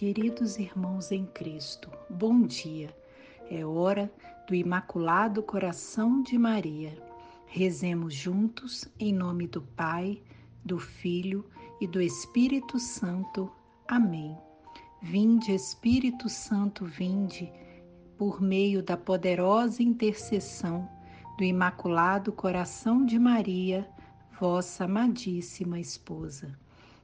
Queridos irmãos em Cristo, bom dia. É hora do Imaculado Coração de Maria. Rezemos juntos em nome do Pai, do Filho e do Espírito Santo. Amém. Vinde, Espírito Santo, vinde, por meio da poderosa intercessão do Imaculado Coração de Maria, vossa amadíssima esposa.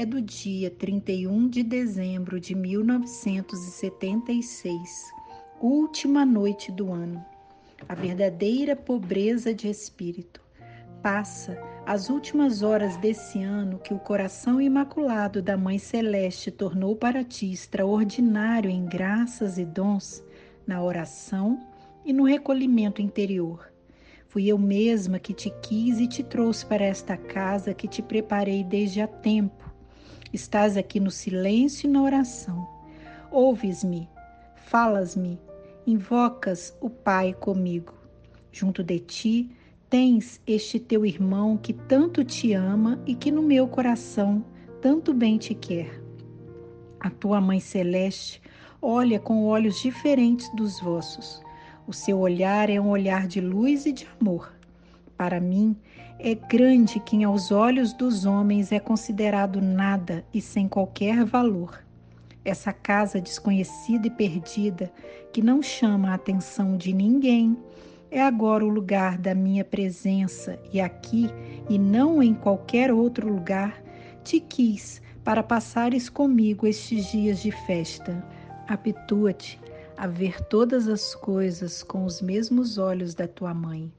é do dia 31 de dezembro de 1976, última noite do ano. A verdadeira pobreza de espírito passa as últimas horas desse ano que o coração imaculado da Mãe Celeste tornou para ti extraordinário em graças e dons, na oração e no recolhimento interior Fui eu mesma que te quis e te trouxe para esta casa que te preparei desde há tempo. Estás aqui no silêncio e na oração. Ouves-me, falas-me, invocas o Pai comigo. Junto de ti tens este teu irmão que tanto te ama e que no meu coração tanto bem te quer. A tua mãe celeste olha com olhos diferentes dos vossos o seu olhar é um olhar de luz e de amor. Para mim, é grande quem aos olhos dos homens é considerado nada e sem qualquer valor. Essa casa desconhecida e perdida, que não chama a atenção de ninguém, é agora o lugar da minha presença e aqui, e não em qualquer outro lugar, te quis para passares comigo estes dias de festa. Habitua-te a ver todas as coisas com os mesmos olhos da tua mãe.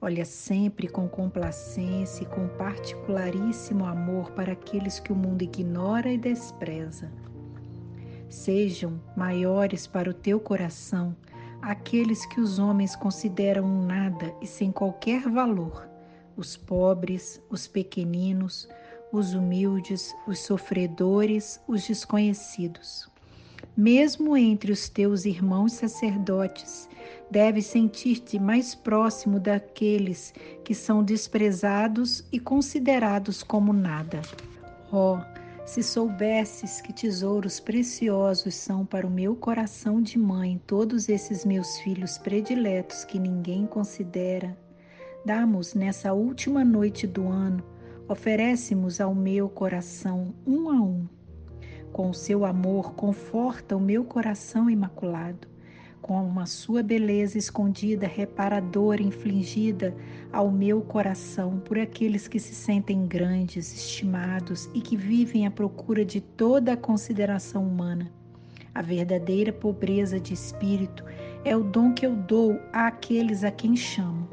Olha sempre com complacência e com particularíssimo amor para aqueles que o mundo ignora e despreza. Sejam maiores para o teu coração aqueles que os homens consideram nada e sem qualquer valor, os pobres, os pequeninos, os humildes, os sofredores, os desconhecidos mesmo entre os teus irmãos sacerdotes, deves sentir-te mais próximo daqueles que são desprezados e considerados como nada. Oh, se soubesses que tesouros preciosos são para o meu coração de mãe todos esses meus filhos prediletos que ninguém considera, damos nessa última noite do ano, oferecemos ao meu coração um a um com o seu amor, conforta o meu coração imaculado. Com a sua beleza escondida, reparadora, infligida ao meu coração por aqueles que se sentem grandes, estimados e que vivem à procura de toda a consideração humana. A verdadeira pobreza de espírito é o dom que eu dou àqueles a quem chamo.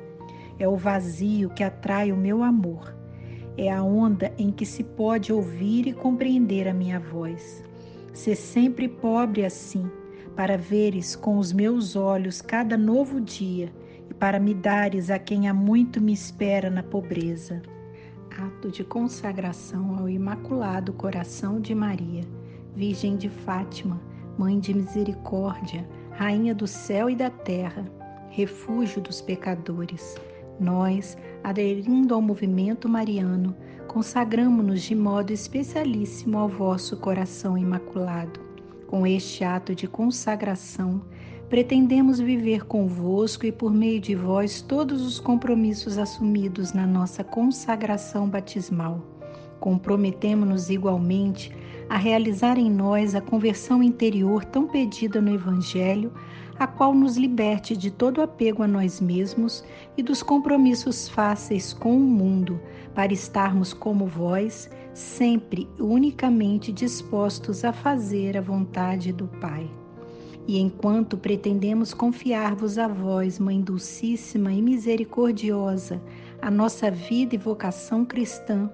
É o vazio que atrai o meu amor é a onda em que se pode ouvir e compreender a minha voz. Ser sempre pobre assim, para veres com os meus olhos cada novo dia e para me dares a quem há muito me espera na pobreza. Ato de consagração ao Imaculado Coração de Maria, Virgem de Fátima, Mãe de Misericórdia, Rainha do céu e da terra, refúgio dos pecadores nós, aderindo ao movimento mariano, consagramos-nos de modo especialíssimo ao vosso coração imaculado. Com este ato de consagração, pretendemos viver convosco e por meio de vós todos os compromissos assumidos na nossa consagração batismal. Comprometemos-nos igualmente a realizar em nós a conversão interior tão pedida no Evangelho a qual nos liberte de todo apego a nós mesmos e dos compromissos fáceis com o mundo, para estarmos como vós, sempre unicamente dispostos a fazer a vontade do Pai. E enquanto pretendemos confiar-vos a vós, Mãe Dulcíssima e Misericordiosa, a nossa vida e vocação cristã,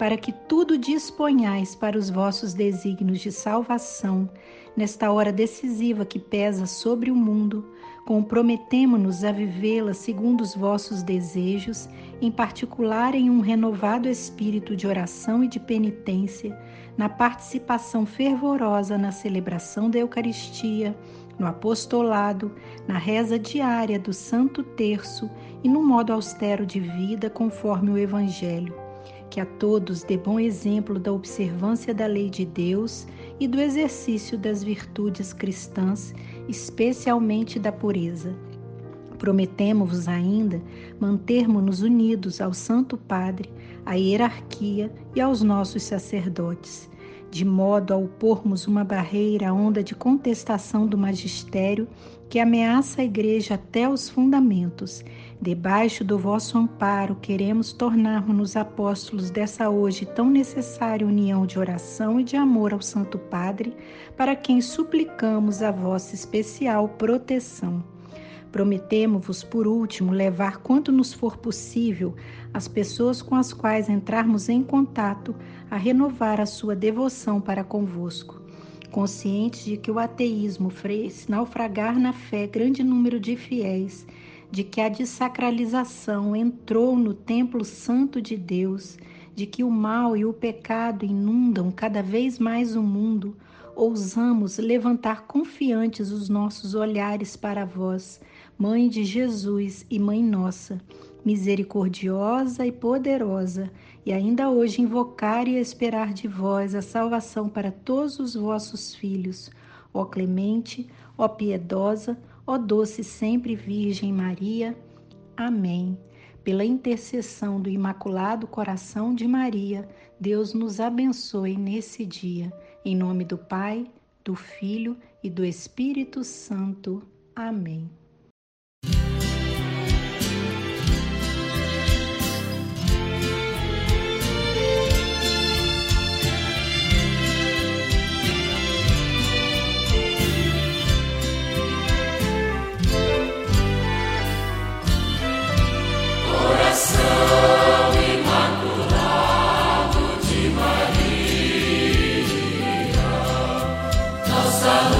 para que tudo disponhais para os vossos desígnios de salvação, nesta hora decisiva que pesa sobre o mundo, comprometemo-nos a vivê-la segundo os vossos desejos, em particular em um renovado espírito de oração e de penitência, na participação fervorosa na celebração da Eucaristia, no apostolado, na reza diária do Santo Terço e no modo austero de vida conforme o Evangelho. Que a todos dê bom exemplo da observância da lei de Deus e do exercício das virtudes cristãs, especialmente da pureza. Prometemos-vos ainda mantermos-nos unidos ao Santo Padre, à hierarquia e aos nossos sacerdotes de modo a opormos uma barreira à onda de contestação do magistério que ameaça a Igreja até os fundamentos. Debaixo do vosso amparo, queremos tornar-nos apóstolos dessa hoje tão necessária união de oração e de amor ao Santo Padre, para quem suplicamos a vossa especial proteção. Prometemos-vos, por último, levar quanto nos for possível as pessoas com as quais entrarmos em contato a renovar a sua devoção para convosco. Conscientes de que o ateísmo fez naufragar na fé grande número de fiéis, de que a desacralização entrou no templo santo de Deus, de que o mal e o pecado inundam cada vez mais o mundo, ousamos levantar confiantes os nossos olhares para vós, Mãe de Jesus e Mãe nossa misericordiosa e poderosa, e ainda hoje invocar e esperar de vós a salvação para todos os vossos filhos, ó clemente, ó piedosa, ó doce sempre Virgem Maria. Amém. Pela intercessão do Imaculado Coração de Maria, Deus nos abençoe nesse dia. Em nome do Pai, do Filho e do Espírito Santo. Amém. Jerusalem.